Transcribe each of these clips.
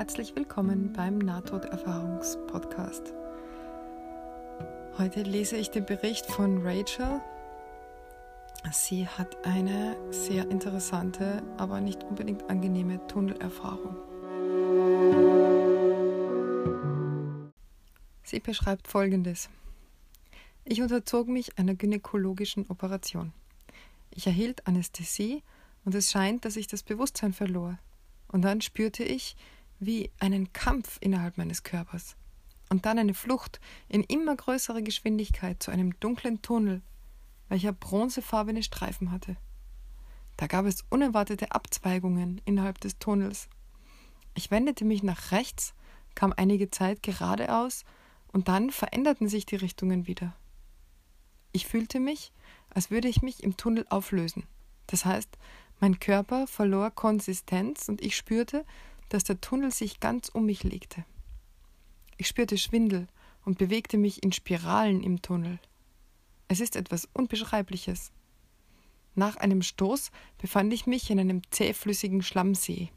Herzlich willkommen beim Nahtoderfahrungspodcast. Heute lese ich den Bericht von Rachel. Sie hat eine sehr interessante, aber nicht unbedingt angenehme Tunnelerfahrung. Sie beschreibt Folgendes. Ich unterzog mich einer gynäkologischen Operation. Ich erhielt Anästhesie und es scheint, dass ich das Bewusstsein verlor. Und dann spürte ich, wie einen Kampf innerhalb meines Körpers und dann eine Flucht in immer größerer Geschwindigkeit zu einem dunklen Tunnel, welcher bronzefarbene Streifen hatte. Da gab es unerwartete Abzweigungen innerhalb des Tunnels. Ich wendete mich nach rechts, kam einige Zeit geradeaus und dann veränderten sich die Richtungen wieder. Ich fühlte mich, als würde ich mich im Tunnel auflösen. Das heißt, mein Körper verlor Konsistenz und ich spürte, dass der Tunnel sich ganz um mich legte. Ich spürte Schwindel und bewegte mich in Spiralen im Tunnel. Es ist etwas Unbeschreibliches. Nach einem Stoß befand ich mich in einem zähflüssigen Schlammsee.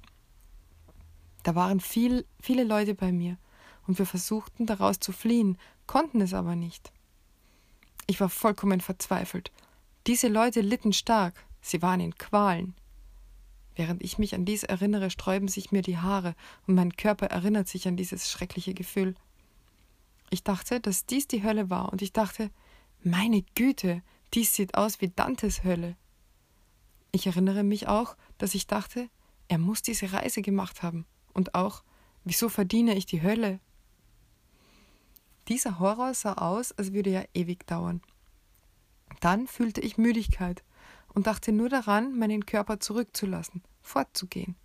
Da waren viel, viele Leute bei mir, und wir versuchten daraus zu fliehen, konnten es aber nicht. Ich war vollkommen verzweifelt. Diese Leute litten stark, sie waren in Qualen. Während ich mich an dies erinnere, sträuben sich mir die Haare und mein Körper erinnert sich an dieses schreckliche Gefühl. Ich dachte, dass dies die Hölle war und ich dachte, meine Güte, dies sieht aus wie Dantes Hölle. Ich erinnere mich auch, dass ich dachte, er muss diese Reise gemacht haben und auch, wieso verdiene ich die Hölle? Dieser Horror sah aus, als würde er ewig dauern. Dann fühlte ich Müdigkeit und dachte nur daran, meinen Körper zurückzulassen, fortzugehen.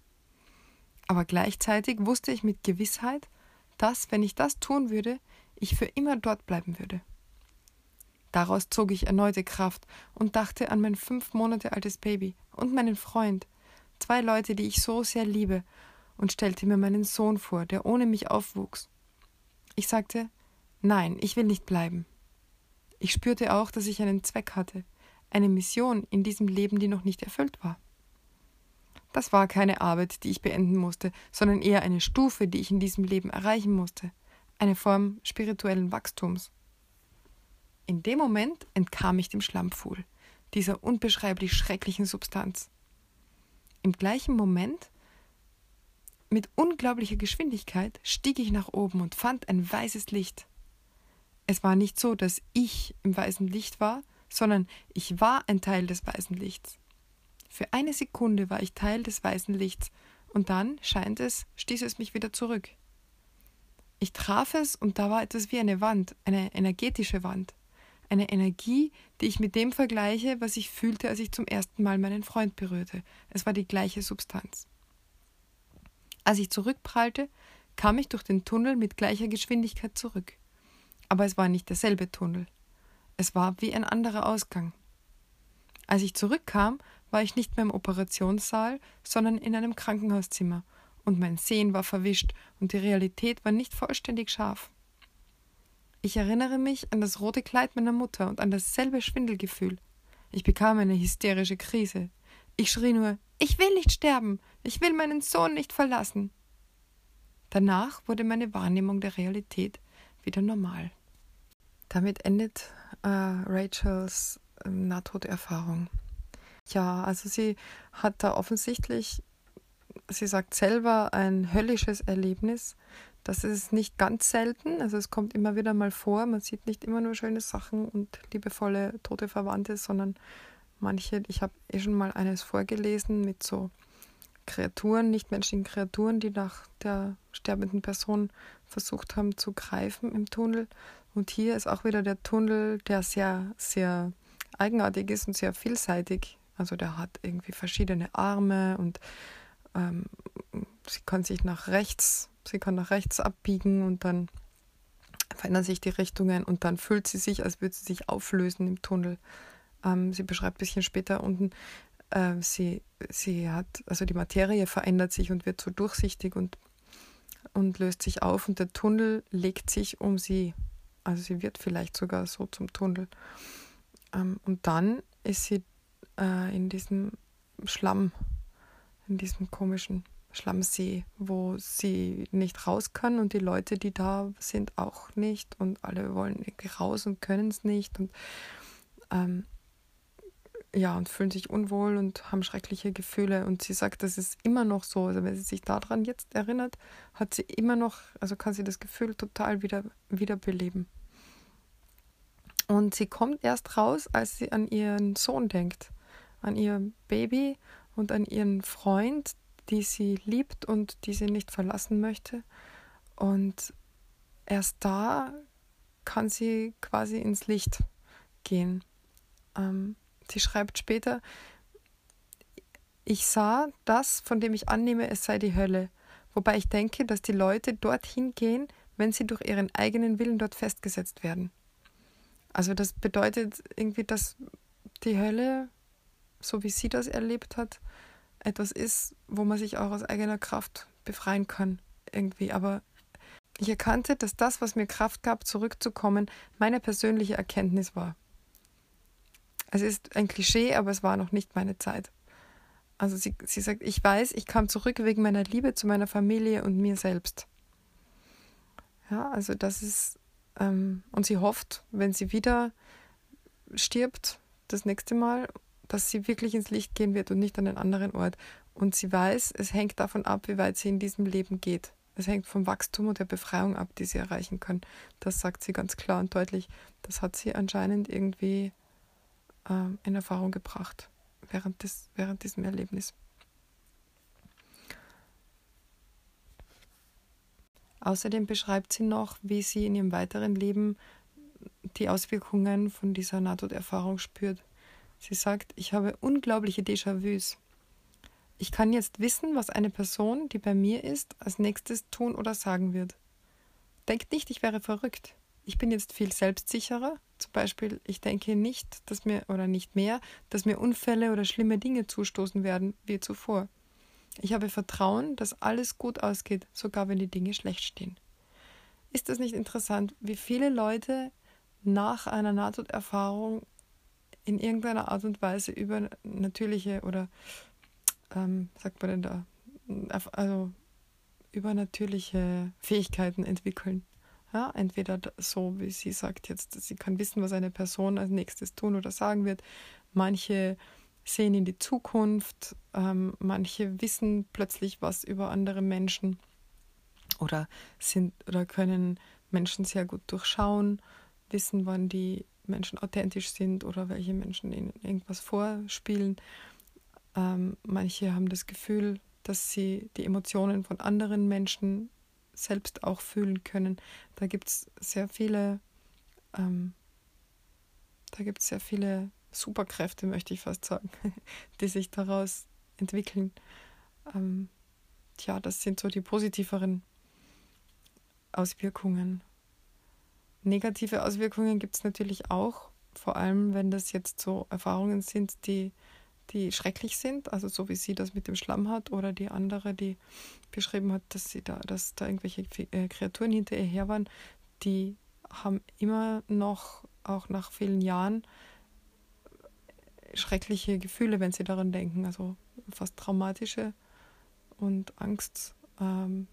Aber gleichzeitig wusste ich mit Gewissheit, dass, wenn ich das tun würde, ich für immer dort bleiben würde. Daraus zog ich erneute Kraft und dachte an mein fünf Monate altes Baby und meinen Freund, zwei Leute, die ich so sehr liebe, und stellte mir meinen Sohn vor, der ohne mich aufwuchs. Ich sagte, nein, ich will nicht bleiben. Ich spürte auch, dass ich einen Zweck hatte, eine Mission in diesem Leben, die noch nicht erfüllt war. Das war keine Arbeit, die ich beenden musste, sondern eher eine Stufe, die ich in diesem Leben erreichen musste, eine Form spirituellen Wachstums. In dem Moment entkam ich dem Schlammpfuhl, dieser unbeschreiblich schrecklichen Substanz. Im gleichen Moment, mit unglaublicher Geschwindigkeit, stieg ich nach oben und fand ein weißes Licht. Es war nicht so, dass ich im weißen Licht war, sondern ich war ein Teil des weißen Lichts. Für eine Sekunde war ich Teil des weißen Lichts, und dann, scheint es, stieß es mich wieder zurück. Ich traf es, und da war etwas wie eine Wand, eine energetische Wand, eine Energie, die ich mit dem vergleiche, was ich fühlte, als ich zum ersten Mal meinen Freund berührte. Es war die gleiche Substanz. Als ich zurückprallte, kam ich durch den Tunnel mit gleicher Geschwindigkeit zurück. Aber es war nicht derselbe Tunnel. Es war wie ein anderer Ausgang. Als ich zurückkam, war ich nicht mehr im Operationssaal, sondern in einem Krankenhauszimmer, und mein Sehen war verwischt und die Realität war nicht vollständig scharf. Ich erinnere mich an das rote Kleid meiner Mutter und an dasselbe Schwindelgefühl. Ich bekam eine hysterische Krise. Ich schrie nur Ich will nicht sterben. Ich will meinen Sohn nicht verlassen. Danach wurde meine Wahrnehmung der Realität wieder normal. Damit endet äh, Rachels äh, Nahtoderfahrung. Ja, also sie hat da offensichtlich, sie sagt selber, ein höllisches Erlebnis. Das ist nicht ganz selten, also es kommt immer wieder mal vor. Man sieht nicht immer nur schöne Sachen und liebevolle tote Verwandte, sondern manche, ich habe eh schon mal eines vorgelesen mit so Kreaturen, nichtmenschlichen Kreaturen, die nach der sterbenden Person versucht haben zu greifen im Tunnel. Und hier ist auch wieder der Tunnel, der sehr, sehr eigenartig ist und sehr vielseitig. Also der hat irgendwie verschiedene Arme und ähm, sie kann sich nach rechts, sie kann nach rechts abbiegen und dann verändern sich die Richtungen und dann fühlt sie sich, als würde sie sich auflösen im Tunnel. Ähm, sie beschreibt ein bisschen später unten, äh, sie, sie hat, also die Materie verändert sich und wird so durchsichtig und, und löst sich auf und der Tunnel legt sich um sie. Also sie wird vielleicht sogar so zum Tunnel. Ähm, und dann ist sie äh, in diesem Schlamm, in diesem komischen Schlammsee, wo sie nicht raus kann und die Leute, die da sind, auch nicht und alle wollen irgendwie raus und können es nicht und ähm, ja, und fühlen sich unwohl und haben schreckliche Gefühle. Und sie sagt, das ist immer noch so. Also wenn sie sich daran jetzt erinnert, hat sie immer noch, also kann sie das Gefühl total wieder, wiederbeleben. Und sie kommt erst raus, als sie an ihren Sohn denkt, an ihr Baby und an ihren Freund, die sie liebt und die sie nicht verlassen möchte. Und erst da kann sie quasi ins Licht gehen. Ähm, sie schreibt später, ich sah das, von dem ich annehme, es sei die Hölle, wobei ich denke, dass die Leute dorthin gehen, wenn sie durch ihren eigenen Willen dort festgesetzt werden. Also das bedeutet irgendwie, dass die Hölle, so wie sie das erlebt hat, etwas ist, wo man sich auch aus eigener Kraft befreien kann, irgendwie. Aber ich erkannte, dass das, was mir Kraft gab, zurückzukommen, meine persönliche Erkenntnis war. Es ist ein Klischee, aber es war noch nicht meine Zeit. Also sie, sie sagt, ich weiß, ich kam zurück wegen meiner Liebe zu meiner Familie und mir selbst. Ja, also das ist, ähm, und sie hofft, wenn sie wieder stirbt, das nächste Mal dass sie wirklich ins Licht gehen wird und nicht an einen anderen Ort. Und sie weiß, es hängt davon ab, wie weit sie in diesem Leben geht. Es hängt vom Wachstum und der Befreiung ab, die sie erreichen kann. Das sagt sie ganz klar und deutlich. Das hat sie anscheinend irgendwie äh, in Erfahrung gebracht während, des, während diesem Erlebnis. Außerdem beschreibt sie noch, wie sie in ihrem weiteren Leben die Auswirkungen von dieser Nahtoderfahrung spürt. Sie sagt, ich habe unglaubliche Déjà-vus. Ich kann jetzt wissen, was eine Person, die bei mir ist, als nächstes tun oder sagen wird. Denkt nicht, ich wäre verrückt. Ich bin jetzt viel selbstsicherer. Zum Beispiel, ich denke nicht, dass mir oder nicht mehr, dass mir Unfälle oder schlimme Dinge zustoßen werden wie zuvor. Ich habe Vertrauen, dass alles gut ausgeht, sogar wenn die Dinge schlecht stehen. Ist das nicht interessant, wie viele Leute nach einer Nahtoderfahrung in irgendeiner Art und Weise übernatürliche oder ähm, sagt man denn da, also übernatürliche Fähigkeiten entwickeln. Ja, entweder so, wie sie sagt jetzt, sie kann wissen, was eine Person als nächstes tun oder sagen wird. Manche sehen in die Zukunft, ähm, manche wissen plötzlich was über andere Menschen oder sind oder können Menschen sehr gut durchschauen, wissen, wann die Menschen authentisch sind oder welche Menschen ihnen irgendwas vorspielen. Ähm, manche haben das Gefühl, dass sie die Emotionen von anderen Menschen selbst auch fühlen können. Da gibt es sehr viele, ähm, da gibt es sehr viele Superkräfte, möchte ich fast sagen, die sich daraus entwickeln. Ähm, tja, das sind so die positiveren Auswirkungen. Negative Auswirkungen gibt es natürlich auch, vor allem wenn das jetzt so Erfahrungen sind, die, die schrecklich sind, also so wie sie das mit dem Schlamm hat oder die andere, die beschrieben hat, dass sie da, dass da irgendwelche äh, Kreaturen hinter ihr her waren, die haben immer noch, auch nach vielen Jahren, schreckliche Gefühle, wenn sie daran denken, also fast traumatische und Angst. Ähm,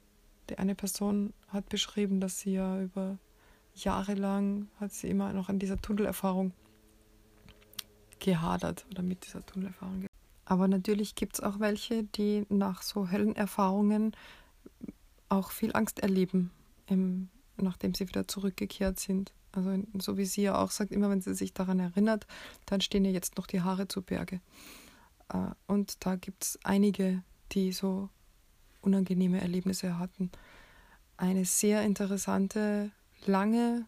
die eine Person hat beschrieben, dass sie ja über jahrelang hat sie immer noch an dieser Tunnelerfahrung gehadert oder mit dieser Tunnelerfahrung. Aber natürlich gibt es auch welche, die nach so hellen Erfahrungen auch viel Angst erleben, im, nachdem sie wieder zurückgekehrt sind. Also so wie sie ja auch sagt, immer wenn sie sich daran erinnert, dann stehen ihr jetzt noch die Haare zu Berge. Äh, und da gibt es einige, die so unangenehme Erlebnisse hatten. Eine sehr interessante lange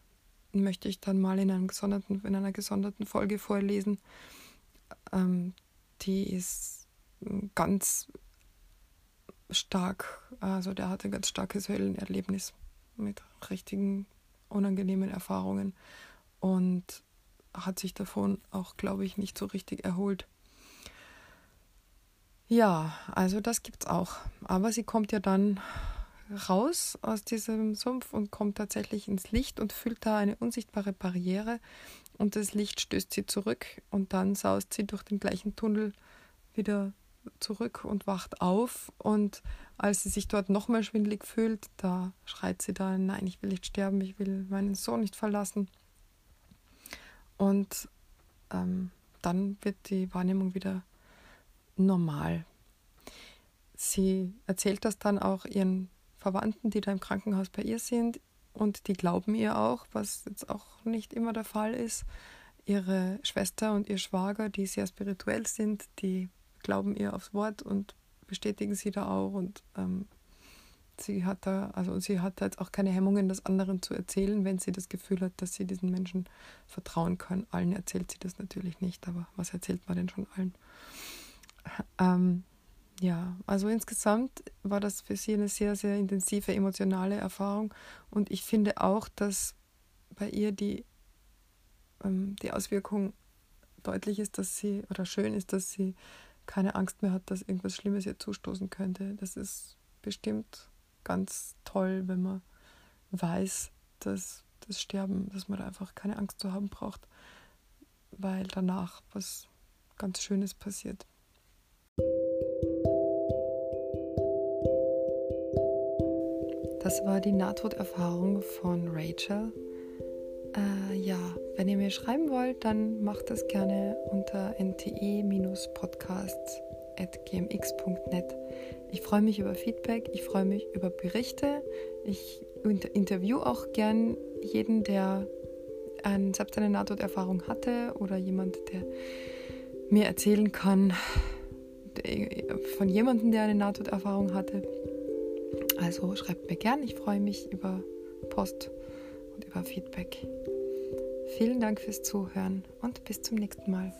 möchte ich dann mal in, einem gesonderten, in einer gesonderten Folge vorlesen. Ähm, die ist ganz stark, also der hatte ein ganz starkes Höllenerlebnis mit richtigen unangenehmen Erfahrungen und hat sich davon auch, glaube ich, nicht so richtig erholt. Ja, also das gibt's auch. Aber sie kommt ja dann raus aus diesem Sumpf und kommt tatsächlich ins Licht und fühlt da eine unsichtbare Barriere und das Licht stößt sie zurück und dann saust sie durch den gleichen Tunnel wieder zurück und wacht auf. Und als sie sich dort nochmal schwindlig fühlt, da schreit sie dann, nein, ich will nicht sterben, ich will meinen Sohn nicht verlassen. Und ähm, dann wird die Wahrnehmung wieder normal. Sie erzählt das dann auch ihren Verwandten, die da im Krankenhaus bei ihr sind, und die glauben ihr auch, was jetzt auch nicht immer der Fall ist. Ihre Schwester und ihr Schwager, die sehr spirituell sind, die glauben ihr aufs Wort und bestätigen sie da auch und ähm, sie hat da, also sie hat da jetzt auch keine Hemmungen, das anderen zu erzählen, wenn sie das Gefühl hat, dass sie diesen Menschen vertrauen kann. Allen erzählt sie das natürlich nicht, aber was erzählt man denn schon allen? Ähm, ja, also insgesamt war das für sie eine sehr, sehr intensive emotionale Erfahrung und ich finde auch, dass bei ihr die, ähm, die Auswirkung deutlich ist, dass sie, oder schön ist, dass sie keine Angst mehr hat, dass irgendwas Schlimmes ihr zustoßen könnte. Das ist bestimmt ganz toll, wenn man weiß, dass das Sterben, dass man da einfach keine Angst zu haben braucht, weil danach was ganz Schönes passiert. Das war die Nahtoderfahrung von Rachel. Äh, ja, wenn ihr mir schreiben wollt, dann macht das gerne unter nte-podcasts.gmx.net. Ich freue mich über Feedback, ich freue mich über Berichte. Ich interview auch gern jeden, der ein, selbst eine Nahtoderfahrung hatte oder jemand, der mir erzählen kann von jemandem, der eine Nahtoderfahrung hatte. Also schreibt mir gern, ich freue mich über Post und über Feedback. Vielen Dank fürs Zuhören und bis zum nächsten Mal.